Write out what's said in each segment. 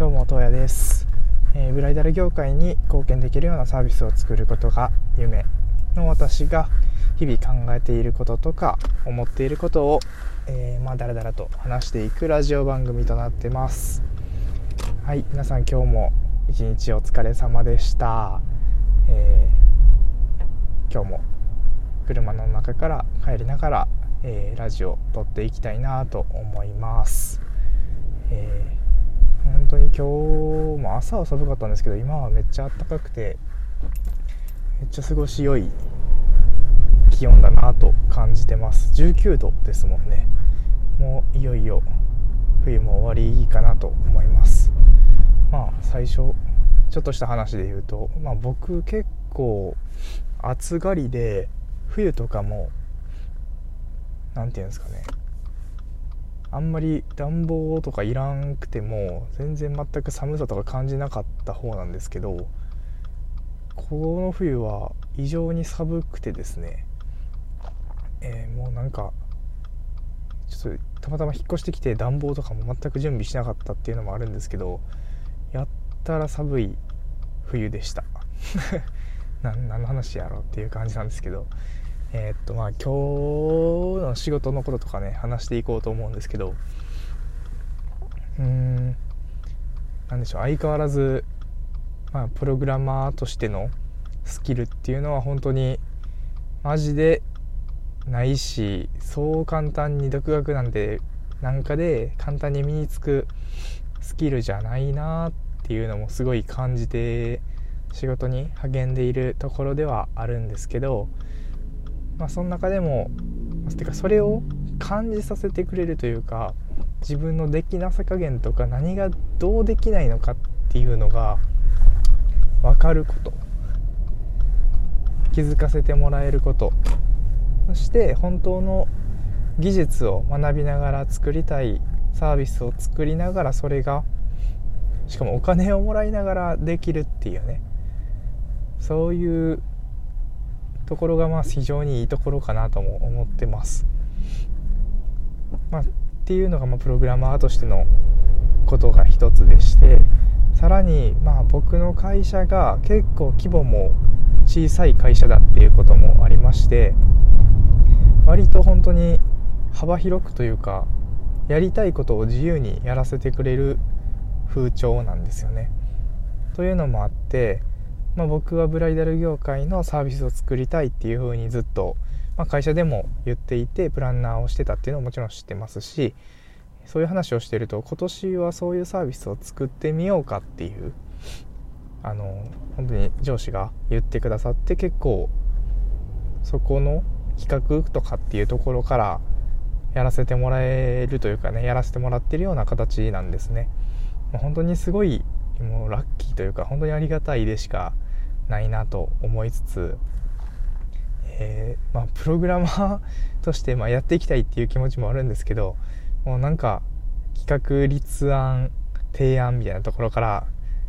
どうも、東也です、えーブライダル業界に貢献できるようなサービスを作ることが夢の私が日々考えていることとか思っていることを、えーまあ、だらだらと話していくラジオ番組となってます。はい皆さん今日も一日お疲れ様でした、えー今日も車の中から帰りながら、えーラジオを撮っていきたいなと思います、えー本当に今日も朝は寒かったんですけど今はめっちゃ暖かくてめっちゃ過ごし良い気温だなと感じてます。19度ですもんね。もういよいよ冬も終わりかなと思います。まあ最初ちょっとした話で言うと、まあ、僕結構暑がりで冬とかも何て言うんですかね。あんまり暖房とかいらんくても全然全く寒さとか感じなかった方なんですけどこの冬は異常に寒くてですね、えーもうなんかちょっとたまたま引っ越してきて暖房とかも全く準備しなかったっていうのもあるんですけどやったら寒い冬でした。何の話やろっていう感じなんですけど。えーっとまあ今日の仕事のこととかね話していこうと思うんですけどうーんなんでしょう相変わらず、まあ、プログラマーとしてのスキルっていうのは本当にマジでないしそう簡単に独学なんてなんかで簡単に身につくスキルじゃないなっていうのもすごい感じて仕事に励んでいるところではあるんですけどまあその中でもてかそれを感じさせてくれるというか自分のできなさ加減とか何がどうできないのかっていうのが分かること。気づかせてもらえること。そして本当の技術を学びながら作りたいサービスを作りながらそれがしかもお金をもらいながらできるっていうね。そういうところがまあ非常にいいところかなとも思ってます。まあ、っていうのがまプログラマーとしてのことが一つでしてさらにまあ僕の会社が結構規模も小さい会社だっていうこともありまして割と本当に幅広くというかやりたいことを自由にやらせてくれる風潮なんですよね。というのもあって、まあ、僕はブライダル業界のサービスを作りたいっていうふうにずっと、まあ、会社でも言っていてプランナーをしてたっていうのはもちろん知ってますしそういう話をしてると今年はそういうサービスを作ってみようかっていうあの本当に上司が言ってくださって結構そこの企画とかっていうところからやらせてもらえるというかねやらせてもらってるような形なんですね。本当にすごいもうラッキーというか本当にありがたいでしかないなと思いつつ、えーまあ、プログラマーとしてまあやっていきたいっていう気持ちもあるんですけどもうなんか企画立案提案みたいなところから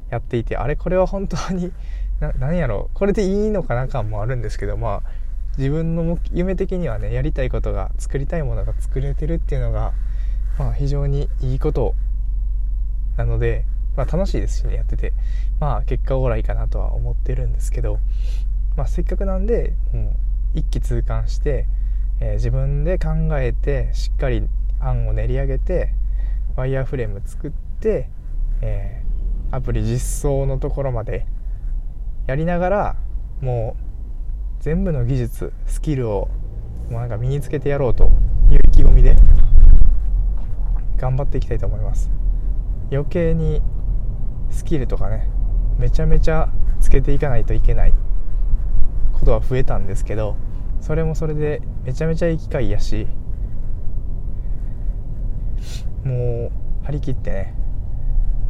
やっていてあれこれは本当に 何やろうこれでいいのかな感もあるんですけどまあ自分の夢的にはねやりたいことが作りたいものが作れてるっていうのが、まあ、非常にいいことなので、まあ、楽しいですしねやってて。まあ結果オーライかなとは思ってるんですけど、まあ、せっかくなんでもう一気通貫して、えー自分で考えてしっかり案を練り上げてワイヤーフレーム作って、えーアプリ実装のところまでやりながらもう全部の技術スキルをもうなんか身につけてやろうという意気込みで頑張っていきたいと思います。余計にスキルとかねめちゃめちゃつけていかないといけないことは増えたんですけどそれもそれでめちゃめちゃいい機会やしもう張り切ってね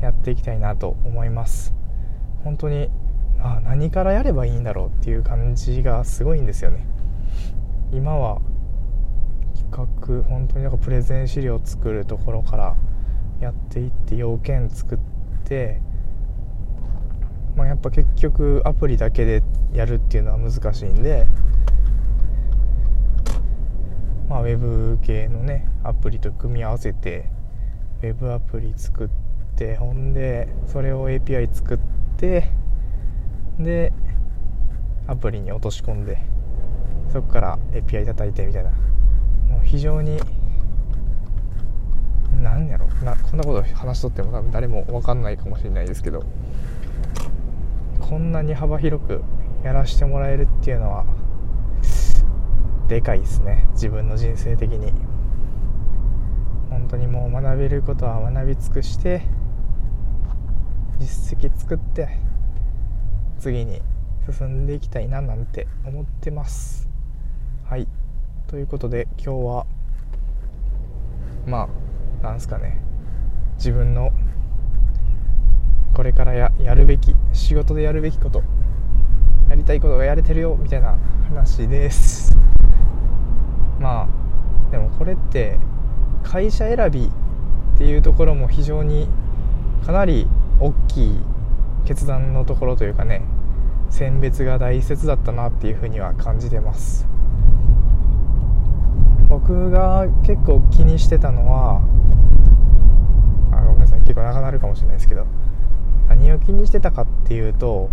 やっていきたいなと思います。本当にあ何からやればいいんだろうっていう感じがすごいんですよね。今は企画本当になんかプレゼン資料作るところからやっていって要件作ってまあやっぱ結局アプリだけでやるっていうのは難しいんでまあウェブ系のねアプリと組み合わせてウェブアプリ作ってほんでそれを API 作ってでアプリに落とし込んでそこから API 叩いてみたいな。もう非常に何やろ。なこんなこと話しとっても多分誰も分かんないかもしれないですけど。こんなに幅広くやらせてもらえるっていうのはでかいですね。自分の人生的に。本当にもう学べることは学び尽くして実績作って次に進んでいきたいななんて思ってます。はい。ということで今日はまあなんすかね。自分のこれからややるべき仕事でやるべきことやりたいことがやれてるよみたいな話です。まあでもこれって会社選びっていうところも非常にかなり大きい決断のところというかね選別が大切だったなっていうふうには感じてます。僕が結構気にしてたのはあごめんなさい。結構長なるかもしれないですけど何を気にしてたかっていうと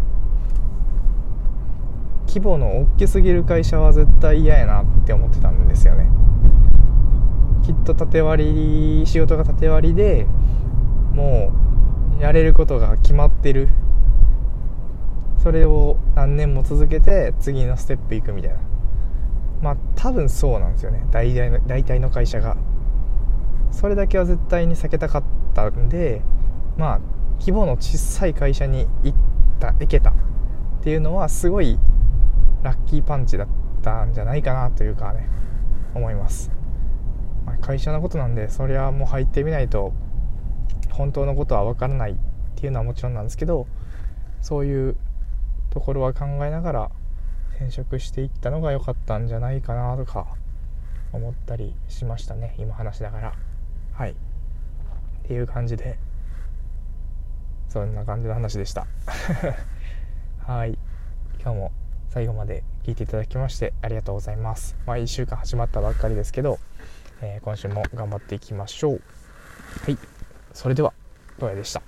規模の大きすぎる会社は絶対嫌やなって思ってたんですよね。きっと縦割り仕事が縦割りでもうやれることが決まってる。それを何年も続けて次のステップ行くみたいな。まあ多分そうなんですよね。大体の大体の会社が。それだけは絶対に避けたかったんでまあ規模の小さい会社に行った行けたっていうのはすごいラッキーパンチだったんじゃないかなというかね思います、まあ、会社のことなんでそりゃもう入ってみないと本当のことは分からないっていうのはもちろんなんですけどそういうところは考えながら転職していったのが良かったんじゃないかなとか思ったりしましたね。今話しながら。はい。っていう感じで。そんな感じの話でした はい今日も最後まで聞いていただきましてありがとうございます。まあ、1週間始まったばっかりですけど、えー、今週も頑張っていきましょう。はい。それでは、どうやでした。